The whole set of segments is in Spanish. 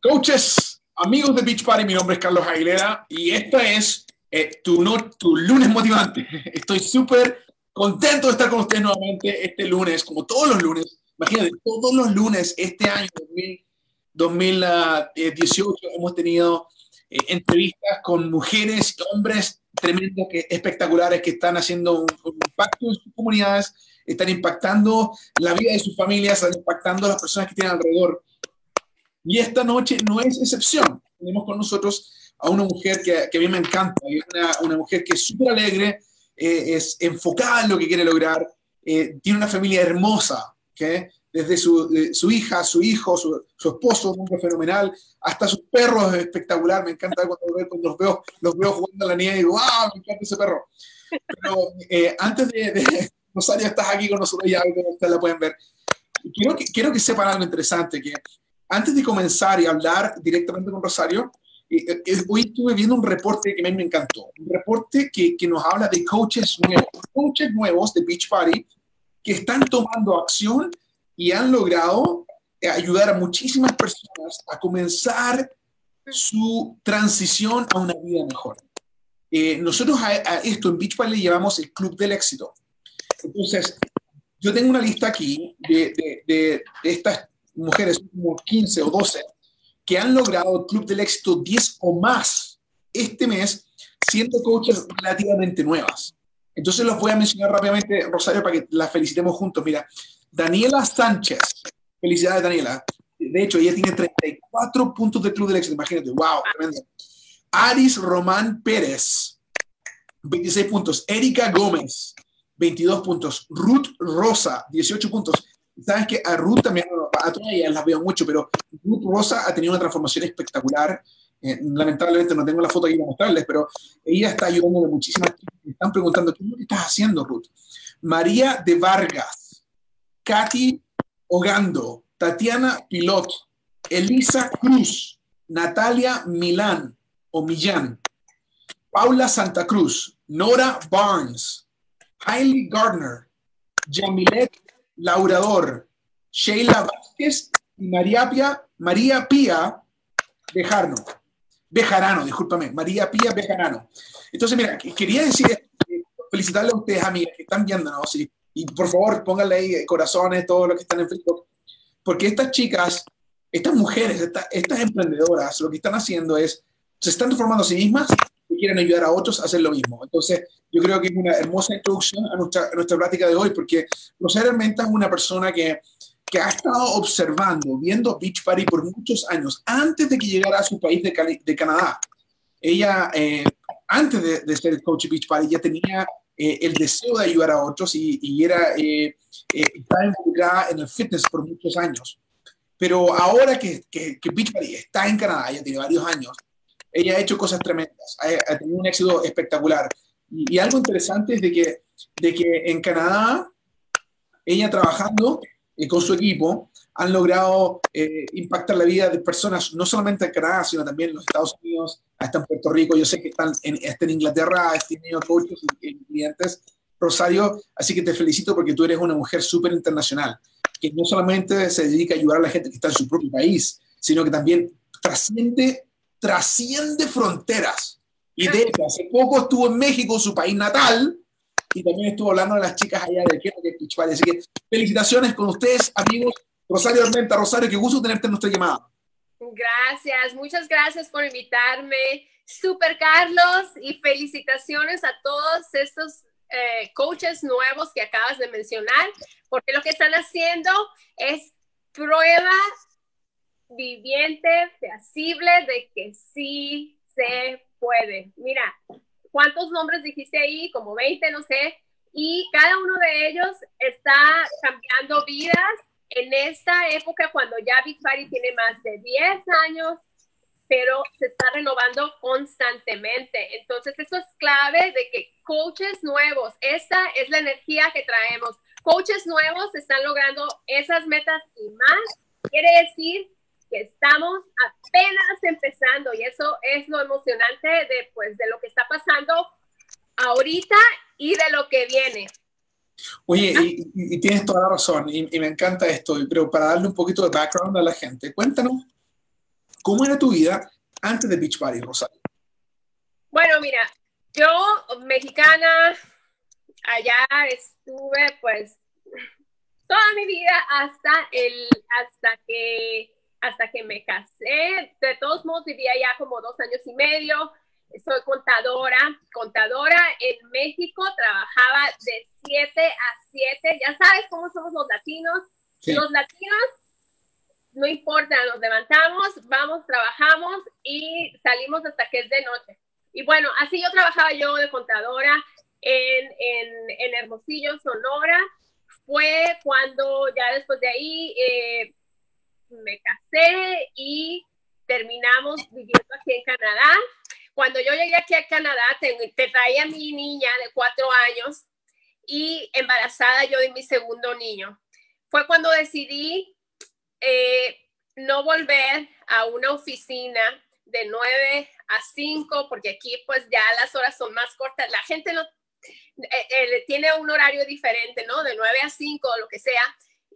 Coaches, amigos de Beach Party, mi nombre es Carlos Aguilera y esta es eh, tu, no, tu lunes motivante. Estoy súper contento de estar con ustedes nuevamente este lunes, como todos los lunes. Imagínate, todos los lunes este año 2018 hemos tenido eh, entrevistas con mujeres hombres tremendos, que, espectaculares, que están haciendo un, impacto en sus comunidades, están impactando la vida de sus familias, están impactando a las personas que tienen alrededor. Y esta noche no es excepción. Tenemos con nosotros a una mujer que, que a mí me encanta, una, una mujer que es súper alegre, eh, es enfocada en lo que quiere lograr, eh, tiene una familia hermosa, ¿okay? desde su, su, hija, su hijo, su, su, esposo, un hombre fenomenal, hasta sus perros espectacular. Me encanta cuando, cuando los, veo, los veo jugando a la nieve y digo, ¡wow! Me encanta ese perro. Pero eh, antes de, de, Rosario, estás aquí con nosotros ya, ustedes la pueden ver. Quiero que, quiero que sepan algo interesante, que antes de comenzar y hablar directamente con Rosario, eh, eh, hoy estuve viendo un reporte que a mí me encantó, un reporte que, que nos habla de coaches nuevos, coaches nuevos de Beach Party que están tomando acción y han logrado eh, ayudar a muchísimas personas a comenzar su transición a una vida mejor. Eh, nosotros a, a, esto en Beach Party le llamamos el Club del Éxito. Entonces, yo tengo una lista aquí de, de, de, de estas mujeres, como 15 o 12, que han logrado el Club del Éxito 10 o más este mes, siendo coaches relativamente nuevas. Entonces los voy a mencionar rápidamente, Rosario, para que las felicitemos juntos. Mira, Daniela Sánchez, felicidades Daniela. De hecho, ella tiene 34 puntos del Club del Éxito, imagínate, wow, tremendo. Aris Román Pérez, 26 puntos. Erika Gómez, 22 puntos. Ruth Rosa, 18 puntos. Sabes que a Ruth también, a todas ellas las veo mucho, pero Ruth Rosa ha tenido una transformación espectacular. Eh, lamentablemente no tengo la foto aquí para mostrarles, pero ella está ayudando a muchísimas. Me están preguntando, ¿qué estás haciendo, Ruth? María de Vargas, Katy Ogando, Tatiana Pilot, Elisa Cruz, Natalia Milán o Millán, Paula Santa Cruz, Nora Barnes, Hailey Gardner, Jamilet Laurador, Sheila Vázquez y María Pía, María Pía Bejarno. Bejarano, discúlpame, María Pía Bejarano. Entonces, mira, quería decir, felicitarle a ustedes, amigas, que están viéndonos, y, y por favor, pónganle ahí corazones, todo lo que están en Facebook, porque estas chicas, estas mujeres, estas, estas emprendedoras, lo que están haciendo es, se están transformando a sí mismas y quieren ayudar a otros a hacer lo mismo. Entonces, yo creo que es una hermosa introducción a nuestra, a nuestra plática de hoy, porque Rosario Armenta es una persona que, que ha estado observando, viendo Beach Party por muchos años, antes de que llegara a su país de, Cali, de Canadá. Ella, eh, antes de, de, ser coach Beach Party, ya tenía eh, el deseo de ayudar a otros y, y era, eh, estaba involucrada en el fitness por muchos años. Pero ahora que, que, que Beach Party está en Canadá, ya tiene varios años, ella ha hecho cosas tremendas, ha, ha tenido un éxito espectacular. Y, y, algo interesante es de que, de que en Canadá, ella trabajando eh, con su equipo, han logrado eh, impactar la vida de personas, no solamente en Canadá, sino también en los Estados Unidos, hasta en Puerto Rico. Yo sé que están en, hasta en Inglaterra, has tenido coaches y, y clientes, Rosario, así que te felicito porque tú eres una mujer súper internacional, que no solamente se dedica a ayudar a la gente que está en su propio país, sino que también trasciende, trasciende fronteras. Y de hecho, hace poco estuvo en México, su país natal, y también estuvo hablando de las chicas allá de que de Así que felicitaciones con ustedes, amigos. Rosario Armenta, Rosario, qué gusto tenerte en nuestra llamada. Gracias, muchas gracias por invitarme. Super Carlos y felicitaciones a todos estos eh, coaches nuevos que acabas de mencionar, porque lo que están haciendo es prueba viviente, feasible de que sí se puede. Mira, ¿cuántos nombres dijiste ahí? Como 20, no sé. Y cada uno de ellos está cambiando vidas en esta época cuando ya Big Party tiene más de 10 años, pero se está renovando constantemente. Entonces, eso es clave de que coaches nuevos, esta es la energía que traemos. Coaches nuevos están logrando esas metas y más. Quiere decir que estamos apenas empezando y eso es lo emocionante de, pues, de lo que está pasando ahorita y de lo que viene. Oye, y, y, tienes toda la razón, y, y, me encanta esto, pero para darle un poquito de background a la gente, cuéntanos ¿Cómo era tu vida antes de Beach Party, Rosario? Bueno, mira, yo, mexicana, allá estuve pues toda mi vida hasta el, hasta que, hasta que me casé. De todos modos vivía ya como dos años y medio. Soy contadora, contadora en México, trabajaba de 7 a 7. Ya sabes cómo somos los latinos. Los latinos, no importa, nos levantamos, vamos, trabajamos y salimos hasta que es de noche. Y bueno, así yo trabajaba yo de contadora en, en, Hermosillo, Sonora. Fue cuando ya después de ahí eh, me casé y terminamos viviendo aquí en Canadá. Cuando yo llegué aquí a Canadá, te, traía a mi niña de cuatro años y embarazada yo de mi segundo niño. Fue cuando decidí eh, no volver a una oficina de 9 a 5, porque aquí pues ya las horas son más cortas. La gente eh, eh, tiene un horario diferente, ¿no? De 9 a 5 o lo que sea.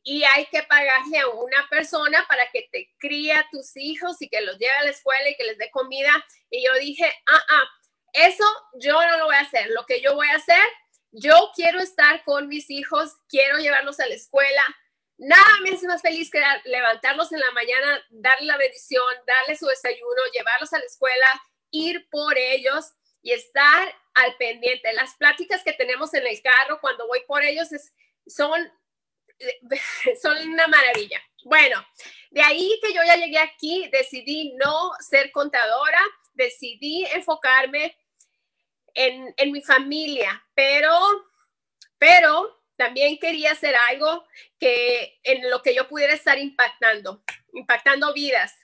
Y hay que pagarle a una persona para que te críe a tus hijos y que los lleve a la escuela y que les dé comida. Y yo dije, ah, ah, eso yo no lo voy a hacer. Lo que yo voy a hacer, yo quiero estar con mis hijos, quiero llevarlos a la escuela, Nada me hace más feliz que levantarlos en la mañana, darle la bendición, darle su desayuno, llevarlos a la escuela, ir por ellos y estar al pendiente. Las pláticas que tenemos en el carro cuando voy por ellos son, son una maravilla. Bueno, de ahí que yo ya llegué aquí, decidí no ser contadora, decidí enfocarme en, en mi familia, pero, pero también quería hacer algo que en lo que yo pudiera estar impactando, impactando vidas.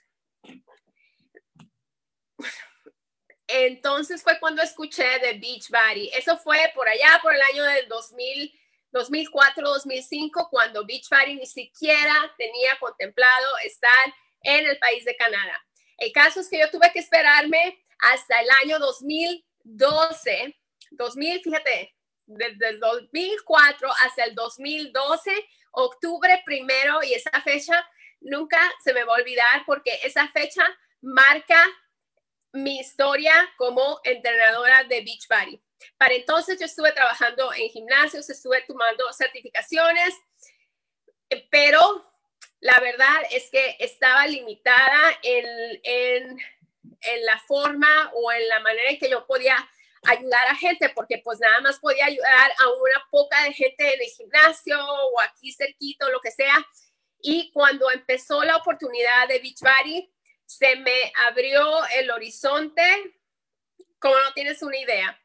Entonces fue cuando escuché de Beachbody. Eso fue por allá, por el año del 2000, 2004, 2005, cuando Beachbody ni siquiera tenía contemplado estar en el país de Canadá. El caso es que yo tuve que esperarme hasta el año 2012, 2000, fíjate, desde el 2004 hasta el 2012, octubre primero, y esa fecha nunca se me va a olvidar porque esa fecha marca mi historia como entrenadora de Beachbody. Para entonces yo estuve trabajando en gimnasios, estuve tomando certificaciones, pero la verdad es que estaba limitada en, en, en la forma o en la manera en que yo podía ayudar a gente, porque pues nada más podía ayudar a una poca de gente en el gimnasio o aquí cerquito, lo que sea. Y cuando empezó la oportunidad de Beachbody, se me abrió el horizonte, como no tienes una idea.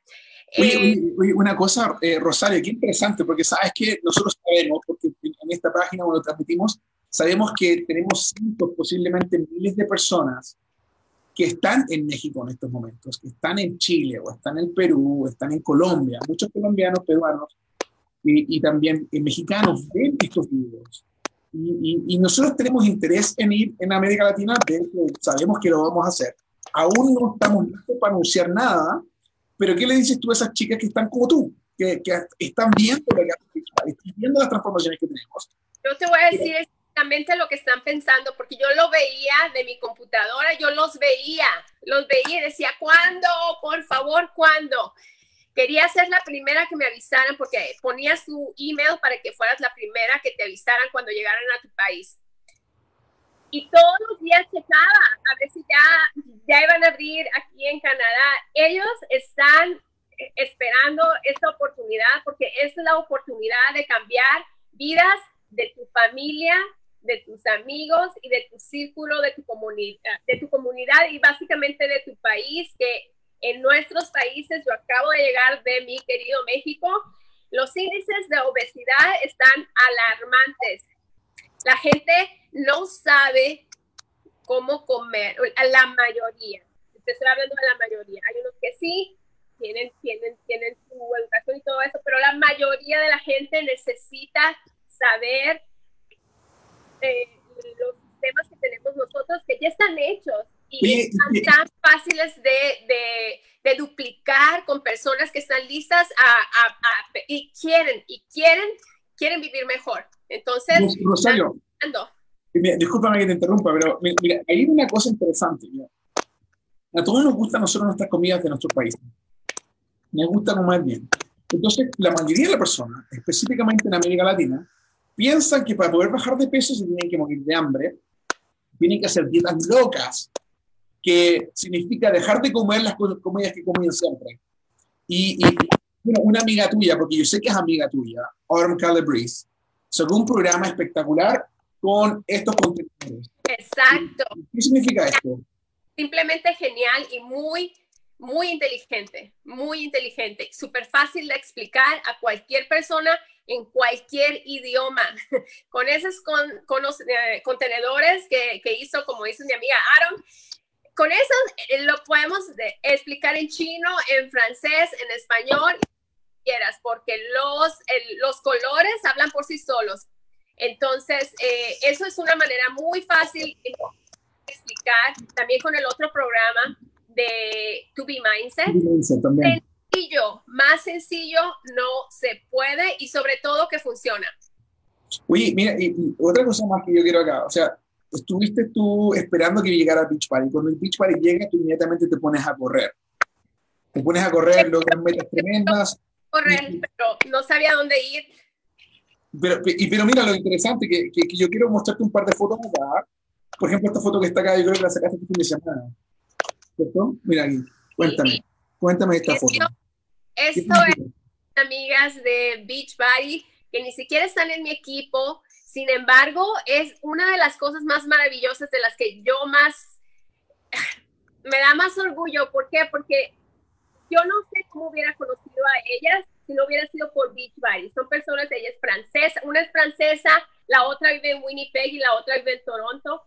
Oye, eh, una cosa, eh, Rosario, qué interesante, porque sabes que nosotros sabemos, porque en esta página cuando transmitimos, sabemos que tenemos cientos, posiblemente miles de personas que están en México en estos momentos, que están en Chile o están en Perú o están en Colombia, muchos colombianos, peruanos y, también mexicanos ven estos videos. Y, nosotros tenemos interés en ir en América Latina, de sabemos que lo vamos a hacer. Aún no estamos listos para anunciar nada, pero ¿qué le dices tú a esas chicas que están como tú, que, que están viendo, están viendo las transformaciones que tenemos? Yo te voy a decir exactamente lo que están pensando, porque yo lo veía de mi computadora, yo los veía, los veía y decía, ¿cuándo? Por favor, ¿cuándo? Quería ser la primera que me avisaran porque ponía su email para que fueras la primera que te avisaran cuando llegaran a tu país. Y todos los días checaba a ver si ya, ya iban a abrir aquí en Canadá. Ellos están esperando esta oportunidad porque es la oportunidad de cambiar vidas de tu familia, de tus amigos y de tu círculo, de tu comunidad, de tu comunidad y básicamente de tu país, que en nuestros países, yo acabo de llegar de mi querido México, los índices de obesidad están alarmantes. La gente no sabe cómo comer, la mayoría. Estoy hablando de la mayoría. Hay unos que sí, tienen, tienen, tienen su educación y todo eso, pero la mayoría de la gente necesita saber los sistemas que tenemos nosotros que ya están hechos y están tan fáciles de, de, duplicar con personas que están listas a, y quieren, y quieren, quieren vivir mejor. Entonces, Rosario, discúlpame que te interrumpa, pero mira, hay una cosa interesante. A todos nos gustan nosotros nuestras comidas de nuestro país. Nos gusta comer bien. Entonces, la mayoría de las personas, específicamente en América Latina, piensan que para poder bajar de peso se tienen que morir de hambre, tienen que hacer dietas locas, que significa dejar de comer las comidas que comían siempre. Y, bueno, una amiga tuya, porque yo sé que es amiga tuya, Autumn Calabrese, sacó un programa espectacular con estos contenidos. Exacto. ¿Qué significa esto? Simplemente genial y muy, muy inteligente, muy inteligente, súper fácil de explicar a cualquier persona en cualquier idioma. Con esos con, eh, contenedores que, que, hizo, como dice mi amiga Aaron, con eso eh, lo podemos explicar en chino, en francés, en español, quieras, porque los, los colores hablan por sí solos. Entonces, eh, eso es una manera muy fácil de explicar. También con el otro programa de To Be Mindset. Sencillo, más sencillo no se puede y sobre todo que funciona. Oye, mira, y, otra cosa más que yo quiero acá, o sea, estuviste tú esperando que llegara Beach Party. Cuando el Beach Party llega, tú inmediatamente te pones a correr. Te pones a correr, logras metas tremendas. Correr, pero no sabía dónde ir. Pero, y, pero mira, lo interesante que, que, yo quiero mostrarte un par de fotos acá. Por ejemplo, esta foto que está acá, yo creo que la sacaste este fin de semana. ¿Cierto? Mira aquí, cuéntame. Cuéntame esta foto. Esto es amigas de Beach Party que ni siquiera están en mi equipo, sin embargo, es una de las cosas más maravillosas de las que yo más me da más orgullo. ¿Por qué? Porque yo no sé cómo hubiera conocido a ellas si no hubiera sido por Beach Buddy. Son personas, ella es francesa, una es francesa, la otra vive en Winnipeg y la otra vive en Toronto.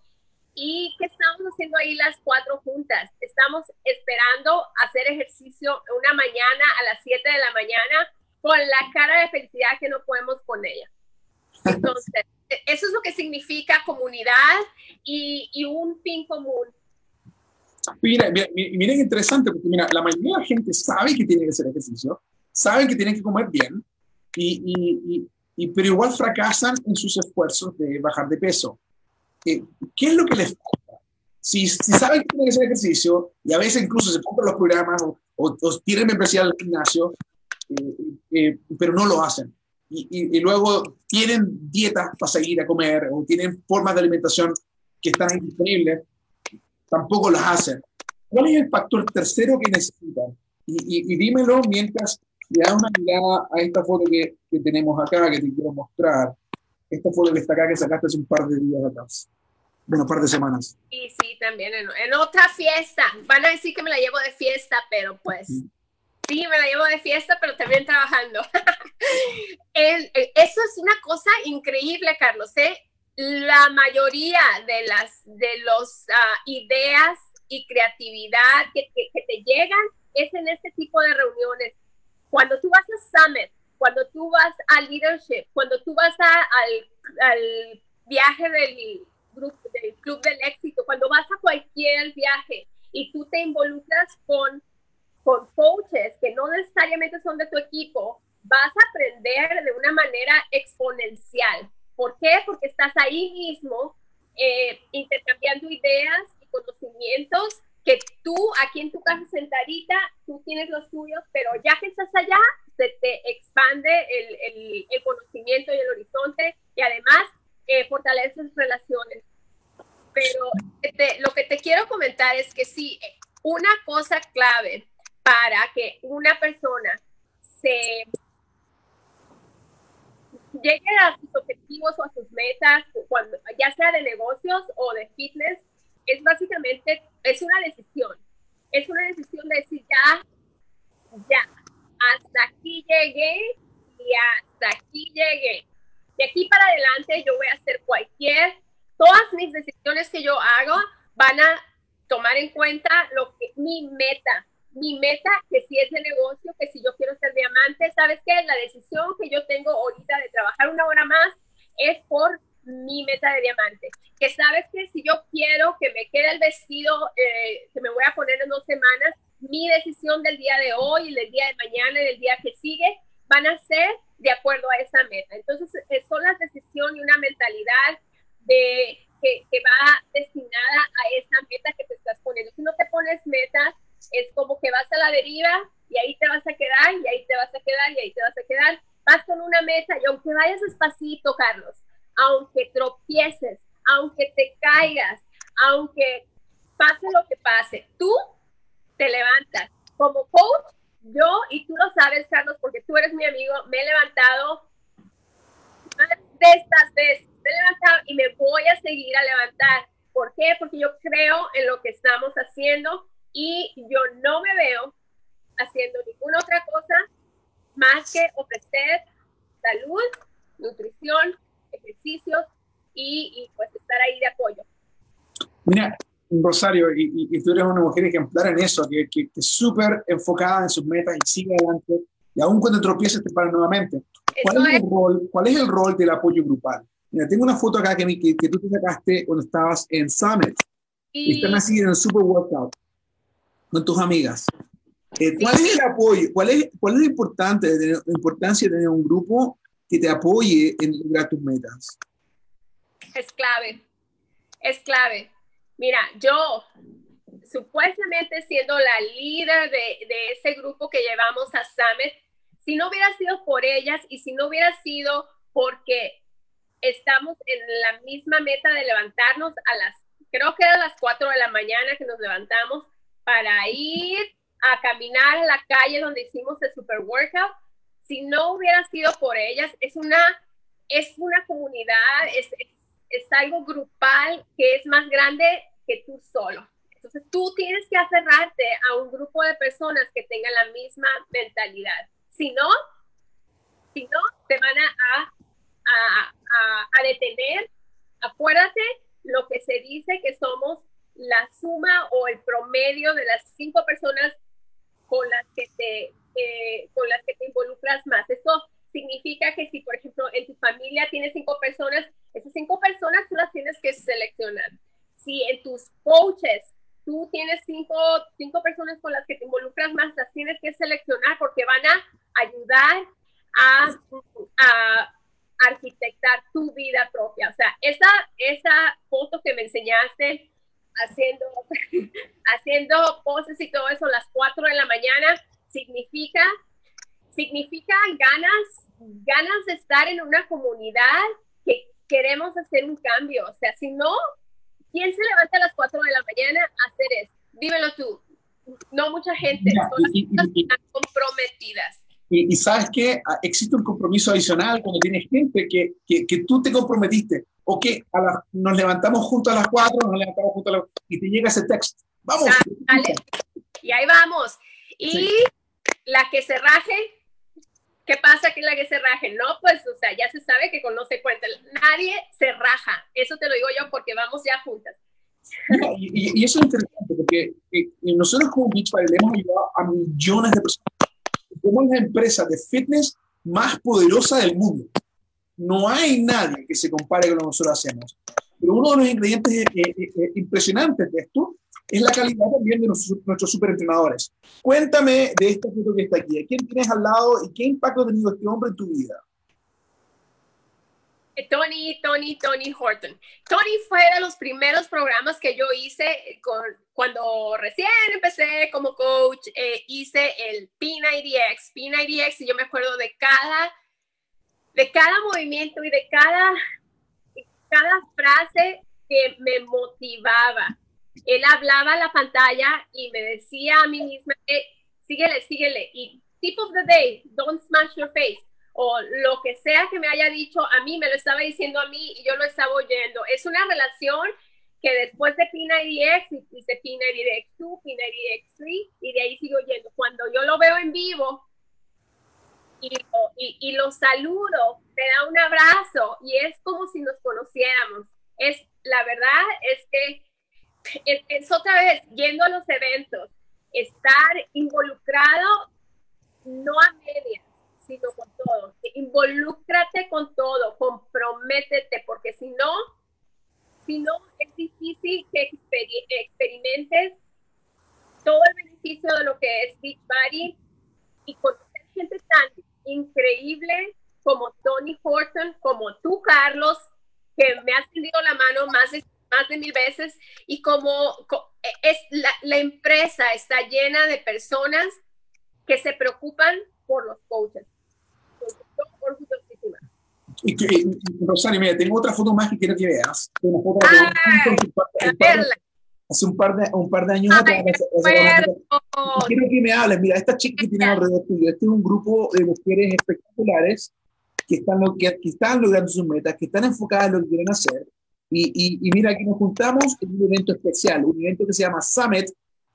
¿Y qué estamos haciendo ahí las cuatro juntas? Estamos esperando hacer ejercicio una mañana a las 7 de la mañana con la cara de felicidad que no podemos con ella. Entonces, eso es lo que significa comunidad y un fin común. Mira, mira, interesante, porque mira, la mayoría de la gente sabe que tiene que hacer ejercicio, saben que tienen que comer bien, y, y, pero igual fracasan en sus esfuerzos de bajar de peso. Eh, ¿Qué es lo que les falta? Si, si, saben que tienen que hacer ejercicio, y a veces incluso se compran los programas o, o, tienen membresía al gimnasio, eh, eh, pero no lo hacen y, luego tienen dietas para seguir a comer o tienen formas de alimentación que están disponibles, tampoco las hacen. ¿Cuál es el factor tercero que necesitan? Y, dímelo mientras le das una mirada a esta foto que, que, tenemos acá, que te quiero mostrar. Esta foto que está acá, que sacaste hace un par de días atrás. Bueno, un par de semanas. Sí, sí, también en, en otra fiesta. Van a decir que me la llevo de fiesta, pero pues... Sí, me la llevo de fiesta, pero también trabajando. Eh, eso es una cosa increíble, Carlos. ¿eh? La mayoría de las de los ah, ideas y creatividad que, te llegan es en este tipo de reuniones. Cuando tú vas a Summit, cuando tú vas a Leadership, cuando tú vas al, al viaje del, grupo, del Club del Éxito, cuando vas a cualquier viaje y tú te involucras con con coaches que no necesariamente son de tu equipo, vas a aprender de una manera exponencial. ¿Por qué? Porque estás ahí mismo eh, intercambiando ideas y conocimientos que tú aquí en tu casa sentadita, tú tienes los tuyos, pero ya que estás allá, se te expande el, el, conocimiento y el horizonte y además eh, fortaleces relaciones. Pero lo que te quiero comentar es que sí, una cosa clave para que una persona se llegue a sus objetivos o a sus metas, cuando, ya sea de negocios o de fitness, es básicamente, es una decisión. Es una decisión de decir, ya, ya, hasta aquí llegué y hasta aquí llegué. De aquí para adelante yo voy a hacer cualquier, todas mis decisiones que yo hago van a tomar en cuenta lo que mi meta, mi meta, que si es de negocio, que si yo quiero ser diamante, ¿sabes qué? La decisión que yo tengo ahorita de trabajar una hora más es por mi meta de diamante. Que sabes que si yo quiero que me quede el vestido eh, que me voy a poner en dos semanas, mi decisión del día de hoy, del día de mañana y del día que sigue van a ser de acuerdo a esa meta. Entonces, eh, son las decisiones y una mentalidad de que, que va destinada a esa meta que te estás poniendo. Si no te pones metas, es como que vas a la deriva y ahí te vas a quedar y ahí te vas a quedar y ahí te vas a quedar. Vas con una meta y aunque vayas despacito, Carlos, aunque tropieces, aunque te caigas, aunque pase lo que pase, tú te levantas. Como coach, yo, y tú lo sabes, Carlos, porque tú eres mi amigo, me he levantado de estas veces, me he levantado y me voy a seguir a levantar. ¿Por qué? Porque yo creo en lo que estamos haciendo y yo no me veo haciendo ninguna otra cosa más que ofrecer salud, nutrición, ejercicios y, pues estar ahí de apoyo. Mira, Rosario, y, tú eres una mujer ejemplar en eso, que, que, es súper enfocada en sus metas y sigue adelante, y aún cuando tropieces te paras nuevamente. ¿Cuál es, El rol, ¿Cuál es el rol del apoyo grupal? Mira, tengo una foto acá que, que, que tú te sacaste cuando estabas en Summit. Y... Están así en el Super Workout con tus amigas. Eh, ¿Cuál es el apoyo? ¿Cuál es, cuál es importante, la importancia de tener un grupo que te apoye en lograr tus metas? Es clave, es clave. Mira, yo supuestamente siendo la líder de, de ese grupo que llevamos a Summit, si no hubiera sido por ellas y si no hubiera sido porque estamos en la misma meta de levantarnos a las, creo que a las 4 de la mañana que nos levantamos para ir a caminar a la calle donde hicimos el super workout, si no hubiera sido por ellas, es una, es una comunidad, es, es, algo grupal que es más grande que tú solo. Entonces tú tienes que aferrarte a un grupo de personas que tengan la misma mentalidad. Si no, si no, te van a, a, a, a detener. Acuérdate lo que se dice que somos la suma o el promedio de las cinco personas con las que te, eh, con las que te involucras más. Eso significa que si, por ejemplo, en tu familia tienes cinco personas, esas cinco personas tú las tienes que seleccionar. Si en tus coaches tú tienes cinco, cinco personas con las que te involucras más, las tienes que seleccionar porque van a ayudar a, a arquitectar tu vida propia. O sea, esa, esa foto que me enseñaste haciendo, haciendo poses y todo eso a las 4 de la mañana, significa, significa ganas, ganas de estar en una comunidad que queremos hacer un cambio. O sea, si no, ¿quién se levanta a las 4 de la mañana a hacer eso? Dímelo tú. No mucha gente, son las personas comprometidas. Y, sabes que ah, existe un compromiso adicional cuando tienes gente que, que, que tú te comprometiste o que nos levantamos juntos a las cuatro, nos levantamos juntos a las y te llega ese texto. Vamos. Dale. Y ahí vamos. Y la que se raje, ¿qué pasa que la que se raje? No, pues, o sea, ya se sabe que con no se cuenta. Nadie se raja. Eso te lo digo yo porque vamos ya juntas. y, eso es interesante porque eh, nosotros como Beachbody le hemos ayudado a millones de personas somos la empresa de fitness más poderosa del mundo. No hay nadie que se compare con lo que nosotros hacemos. Pero uno de los ingredientes eh, eh, eh, impresionantes de esto es la calidad también de nuestros, nuestros superentrenadores. Cuéntame de esta foto que está aquí. quién tienes al lado y qué impacto ha tenido este hombre en tu vida? Tony, Tony, Tony Horton. Tony fue de los primeros programas que yo hice con, cuando recién empecé como coach. Eh, hice el P90X, P90X, y yo me acuerdo de cada, de cada movimiento y de cada, cada frase que me motivaba. Él hablaba a la pantalla y me decía a mí misma, eh, síguele, síguele. Y tip of the day, don't smash your face o lo que sea que me haya dicho a mí, me lo estaba diciendo a mí y yo lo estaba oyendo. Es una relación que después de P90X, hice P90X2, P90X3 y de ahí sigo oyendo. Cuando yo lo veo en vivo y lo, y, lo saludo, me da un abrazo y es como si nos conociéramos. Es, la verdad es que es, es otra vez, yendo a los eventos, estar involucrado no a medias, sino con todo. Involúcrate con todo, comprométete, porque si no, si no, es difícil que experimentes todo el beneficio de lo que es Beachbody y conocer gente tan increíble como Tony Horton, como tú, Carlos, que me has tendido la mano más de más de mil veces y como es la, la empresa está llena de personas que se preocupan por los coaches. Y que, Rosario, mira, tengo otra foto más que quiero que veas. Una foto de, hace un par de, un par de años atrás. Quiero que me hables. Mira, esta chica que tiene alrededor tuyo, este es un grupo de mujeres espectaculares que están, que, que están logrando sus metas, que están enfocadas en lo que quieren hacer. Y, y, mira, aquí nos juntamos en un evento especial, un evento que se llama Summit,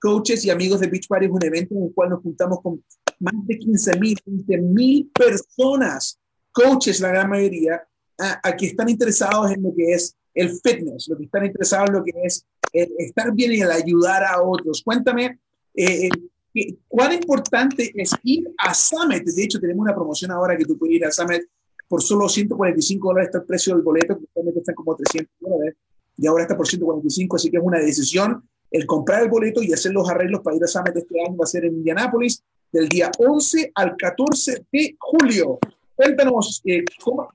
Coaches y Amigos de Beach Party, es un evento en el cual nos juntamos con más de 15 mil, 20 mil personas, coaches la gran mayoría, a, que están interesados en lo que es el fitness, lo que están interesados en lo que es estar bien y el ayudar a otros. Cuéntame, eh, eh, ¿cuán importante es ir a Summit? De hecho, tenemos una promoción ahora que tú puedes ir a Summit por solo 145 dólares está el precio del boleto, que actualmente está como 300 dólares, y ahora está por 145, así que es una decisión el comprar el boleto y hacer los arreglos para ir a Summit este año va a ser en Indianápolis del día 11 al 14 de julio. Cuéntanos, eh,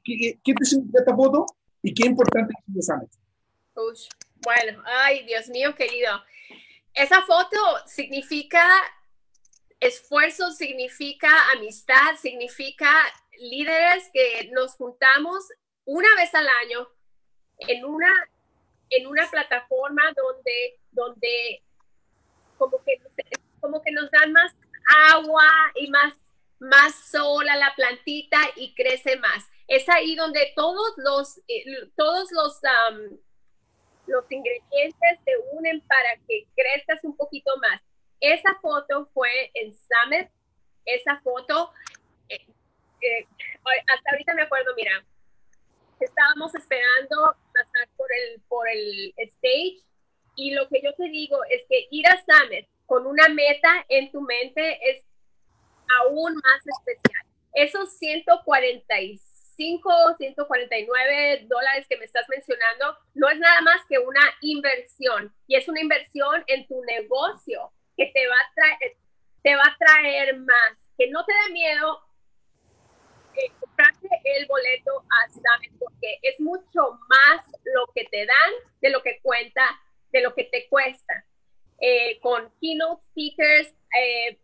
qué, te significa esta foto y qué importante es el Summit? bueno, ay, Dios mío, querido. Esa foto significa esfuerzo, significa amistad, significa líderes que nos juntamos una vez al año en una, en una plataforma donde, donde como, que, como que nos dan más agua y más, más sol a la plantita y crece más. Es ahí donde todos los, eh, todos los, los ingredientes se unen para que crezcas un poquito más. Esa foto fue en Summit. Esa foto eh, hasta ahorita me acuerdo, mira, estábamos esperando pasar por el, por el stage y lo que yo te digo es que ir a Summit con una meta en tu mente es aún más especial. Esos 145, 149 dólares que me estás mencionando no es nada más que una inversión y es una inversión en tu negocio que te va a traer, te va a traer más. Que no te dé miedo comprarte el boleto a Summit porque es mucho más lo que te dan de lo que cuenta, de lo que te cuesta. Eh, con keynote speakers, eh,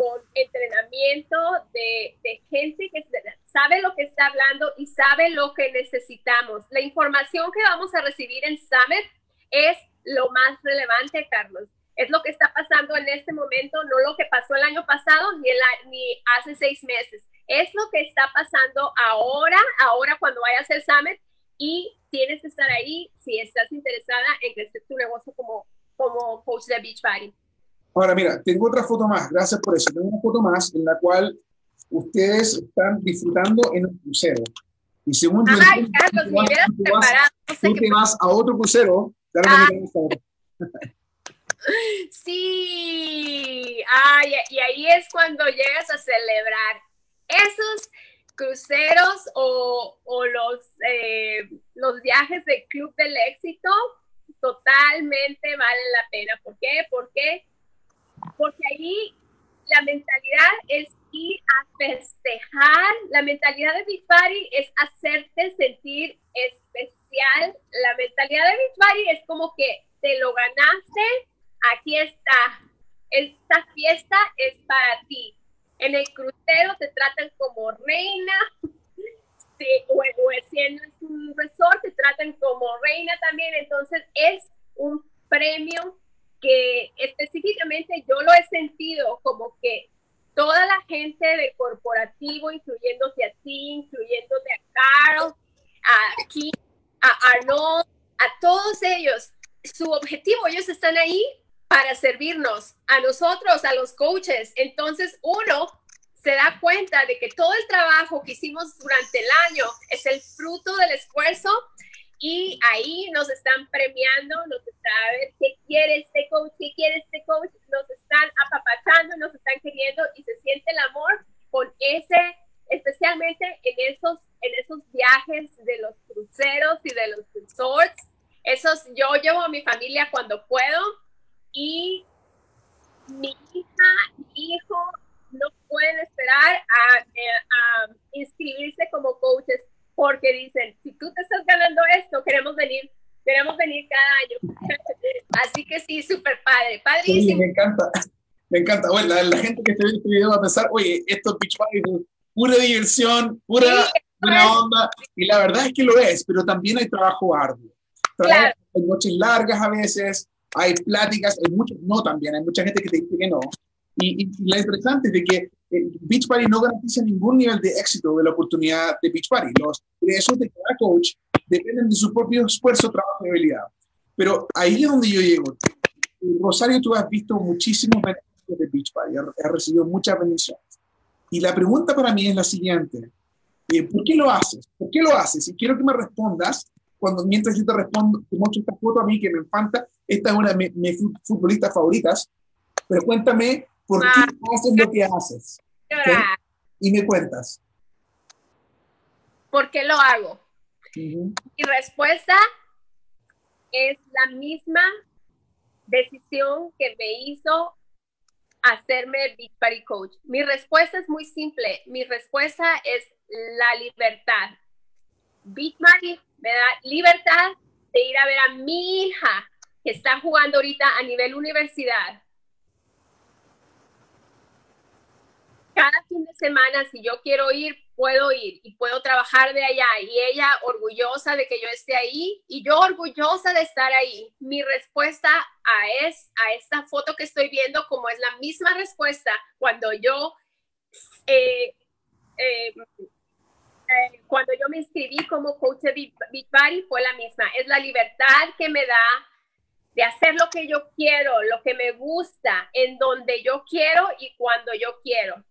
con entrenamiento de, de, gente que sabe lo que está hablando y sabe lo que necesitamos. La información que vamos a recibir en Summit es lo más relevante, Carlos. Es lo que está pasando en este momento, no lo que pasó el año pasado ni, el, ni hace seis meses es lo que está pasando ahora, ahora cuando vayas al Summit y tienes que estar ahí si estás interesada en crecer tu negocio como, como coach de Beachbody. Ahora, mira, tengo otra foto más, gracias por eso. Tengo una foto más en la cual ustedes están disfrutando en un crucero. Y según Ay, Carlos, me hubieras preparado. tú te vas a otro crucero. Ah. Sí, ay, y ahí es cuando llegas a celebrar esos cruceros o, los, eh, los viajes de Club del Éxito totalmente valen la pena. ¿Por qué? Porque, porque ahí la mentalidad es ir a festejar. La mentalidad de Beach Party es hacerte sentir especial. La mentalidad de Beach Party es como que te lo ganaste, aquí está. Esta fiesta es para ti. En el crucero te tratan como reina, sí, o, o si es un resort te tratan como reina también. Entonces es un premio que específicamente yo lo he sentido como que toda la gente del corporativo, incluyéndote a ti, incluyéndote a Carl, a Kim, a Arnold, a todos ellos, su objetivo, ellos están ahí para servirnos a nosotros, a los coaches. Entonces uno se da cuenta de que todo el trabajo que hicimos durante el año es el fruto del esfuerzo y ahí nos están premiando, nos están a ver qué quiere este coach, qué quiere este coach, nos están apapachando, nos están queriendo y se siente el amor con ese, especialmente en esos, en esos viajes de los cruceros y de los resorts. Esos yo llevo a mi familia cuando puedo y mi hija, mi hijo no pueden esperar a, inscribirse como coaches porque dicen, tú te estás ganando esto, queremos venir Queremos venir cada año. Así que sí, súper padre. Padrísimo. me encanta. Me encanta. Bueno, la, gente que esté viendo este video va a pensar, oye, esto es Beach Party pura diversión, pura, onda. Y la verdad es que lo es, pero también hay trabajo arduo. Hay noches largas a veces, hay pláticas, hay muchos no también, hay mucha gente que te dice que no. Y, y, lo interesante es de que Beach Party no garantiza ningún nivel de éxito de la oportunidad de Beach Party. Los ingresos de cada coach dependen de su propio esfuerzo, trabajo y habilidad. Pero ahí es donde yo llego. Rosario, tú has visto muchísimos beneficios de Beach Party, has recibido muchas bendiciones. Y la pregunta para mí es la siguiente. Eh, ¿Por qué lo haces? ¿Por qué lo haces? Y quiero que me respondas cuando mientras yo te respondo, te muestro esta foto a mí que me encanta. Esta es una de mis futbolistas favoritas. Pero cuéntame, ¿por qué ah. haces lo que haces? Y me cuentas. ¿Por qué lo hago? Mi respuesta es la misma decisión que me hizo hacerme Big Party Coach. Mi respuesta es muy simple. Mi respuesta es la libertad. Big Party me da libertad de ir a ver a mi hija que está jugando ahorita a nivel universidad. Cada fin de semana, si yo quiero ir, puedo ir y puedo trabajar de allá. Y ella orgullosa de que yo esté ahí y yo orgullosa de estar ahí. Mi respuesta a, es, a esta foto que estoy viendo, como es la misma respuesta cuando yo, eh, eh, eh, cuando yo me inscribí como coach de Beach Body, fue la misma. Es la libertad que me da de hacer lo que yo quiero, lo que me gusta, en donde yo quiero y cuando yo quiero.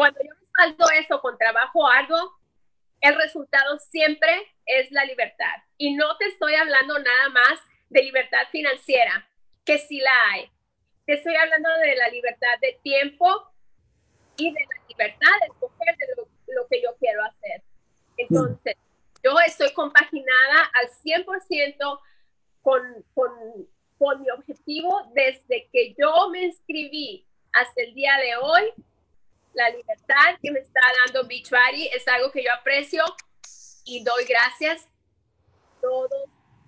Cuando yo alto eso con trabajo arduo, el resultado siempre es la libertad. Y no te estoy hablando nada más de libertad financiera, que sí la hay. Te estoy hablando de la libertad de tiempo y de la libertad de escoger de lo, que yo quiero hacer. Entonces, yo estoy compaginada al 100% con, con, con mi objetivo desde que yo me inscribí hasta el día de hoy la libertad que me está dando Beachbody es algo que yo aprecio y doy gracias todos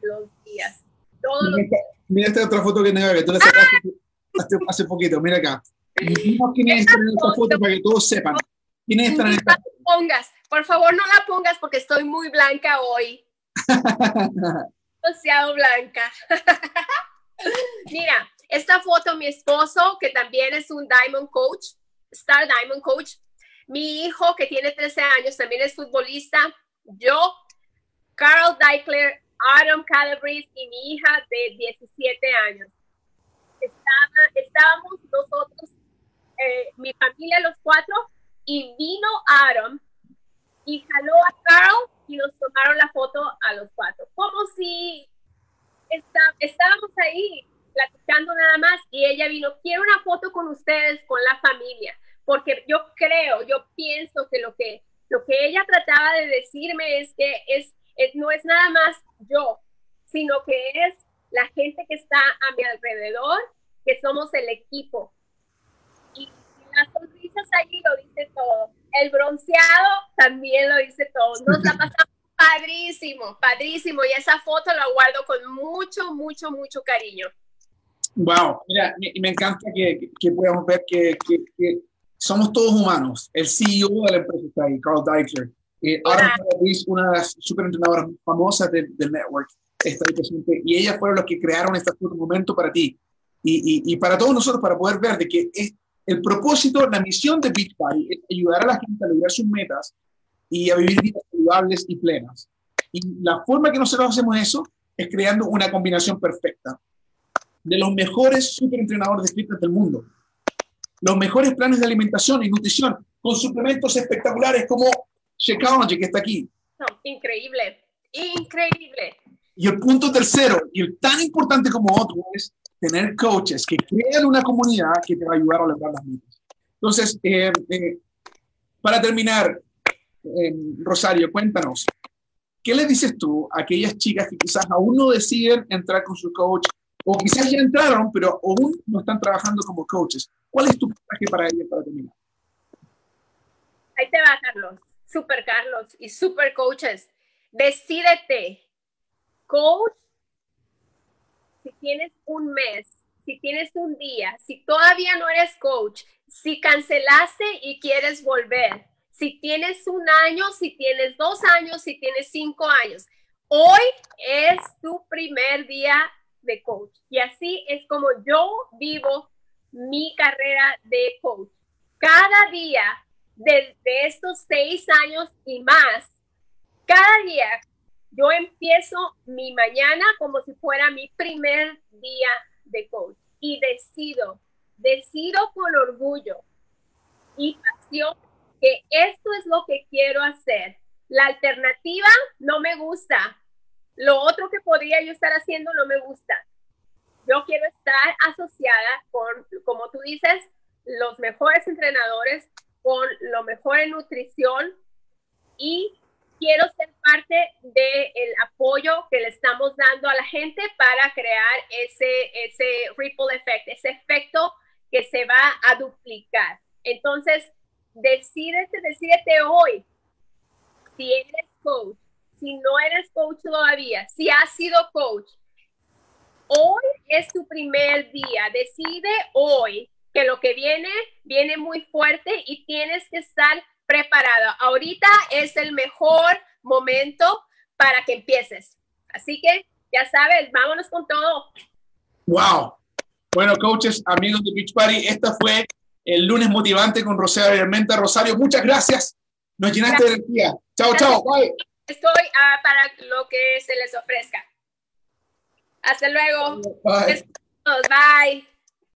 los días. Todos mira, los días. mira esta otra foto que, que tú le sacaste hace, hace, poquito, mira acá. quiénes están en esta foto para que todos sepan. ¿Quiénes están en esta foto? pongas, por favor no la pongas porque estoy muy blanca hoy. Demasiado blanca. Mira, esta foto mi esposo, que también es un Diamond Coach, Star Diamond Coach. Mi hijo, que tiene 13 años, también es futbolista. Yo, Carl Deichler, Adam Calabrese y mi hija de 17 años. estábamos nosotros, eh, mi familia, los cuatro, y vino Adam y jaló a Carl y nos tomaron la foto a los cuatro. Como si estábamos ahí platicando nada más y ella vino, quiero una foto con ustedes, con la familia porque yo creo, yo pienso que lo que, lo que ella trataba de decirme es que es, no es nada más yo, sino que es la gente que está a mi alrededor, que somos el equipo. Y, las sonrisas allí lo dice todo. El bronceado también lo dice todo. Nos la pasamos padrísimo, padrísimo. Y esa foto la guardo con mucho, mucho, mucho cariño. Wow, mira, y me encanta que, que, podamos ver que, que somos todos humanos. El CEO de la empresa está ahí, Carl Deichler. Eh, ahora es una de las superentrenadoras famosas del, network, está ahí presente. Y ellas fueron los que crearon este momento para ti. Y, y, y, para todos nosotros, para poder ver de que es el propósito, la misión de Big es ayudar a la gente a lograr sus metas y a vivir vidas saludables y plenas. Y la forma que nosotros hacemos eso es creando una combinación perfecta de los mejores superentrenadores de fitness del mundo los mejores planes de alimentación y nutrición con suplementos espectaculares como Shakeology, que está aquí. increíble, increíble. Y el punto tercero, y el tan importante como otro, es tener coaches que crean una comunidad que te va a ayudar a lograr las metas. Entonces, eh, eh, para terminar, eh, Rosario, cuéntanos, ¿qué le dices tú a aquellas chicas que quizás aún no deciden entrar con su coach o quizás ya entraron, pero aún no están trabajando como coaches. ¿Cuál es tu mensaje para ellos para terminar? Ahí te va, Carlos. Super Carlos y super coaches. Decídete. coach, si tienes un mes, si tienes un día, si todavía no eres coach, si cancelaste y quieres volver, si tienes un año, si tienes dos años, si tienes cinco años, hoy es tu primer día de coach. Y así es como yo vivo mi carrera de coach. Cada día de, estos seis años y más, cada día yo empiezo mi mañana como si fuera mi primer día de coach y decido, decido con orgullo y pasión que esto es lo que quiero hacer. La alternativa no me gusta. Lo otro que podría yo estar haciendo no me gusta. Yo quiero estar asociada con, como tú dices, los mejores entrenadores, con lo mejor en nutrición y quiero ser parte del apoyo que le estamos dando a la gente para crear ese, ese ripple effect, ese efecto que se va a duplicar. Entonces, decídete, decídete hoy si eres coach, si no eres coach todavía, si has sido coach. Hoy es tu primer día. Decide hoy que lo que viene viene muy fuerte y tienes que estar preparado. Ahorita es el mejor momento para que empieces. Así que ya sabes, vámonos con todo. Wow. Bueno, coaches, amigos de Beach Party, esta fue el lunes motivante con Rosario Armenta. Rosario, muchas gracias. Nos llenaste de energía. Chao, chao. Bye. Estoy ah, para lo que se les ofrezca. Hasta luego. Bye. Bye.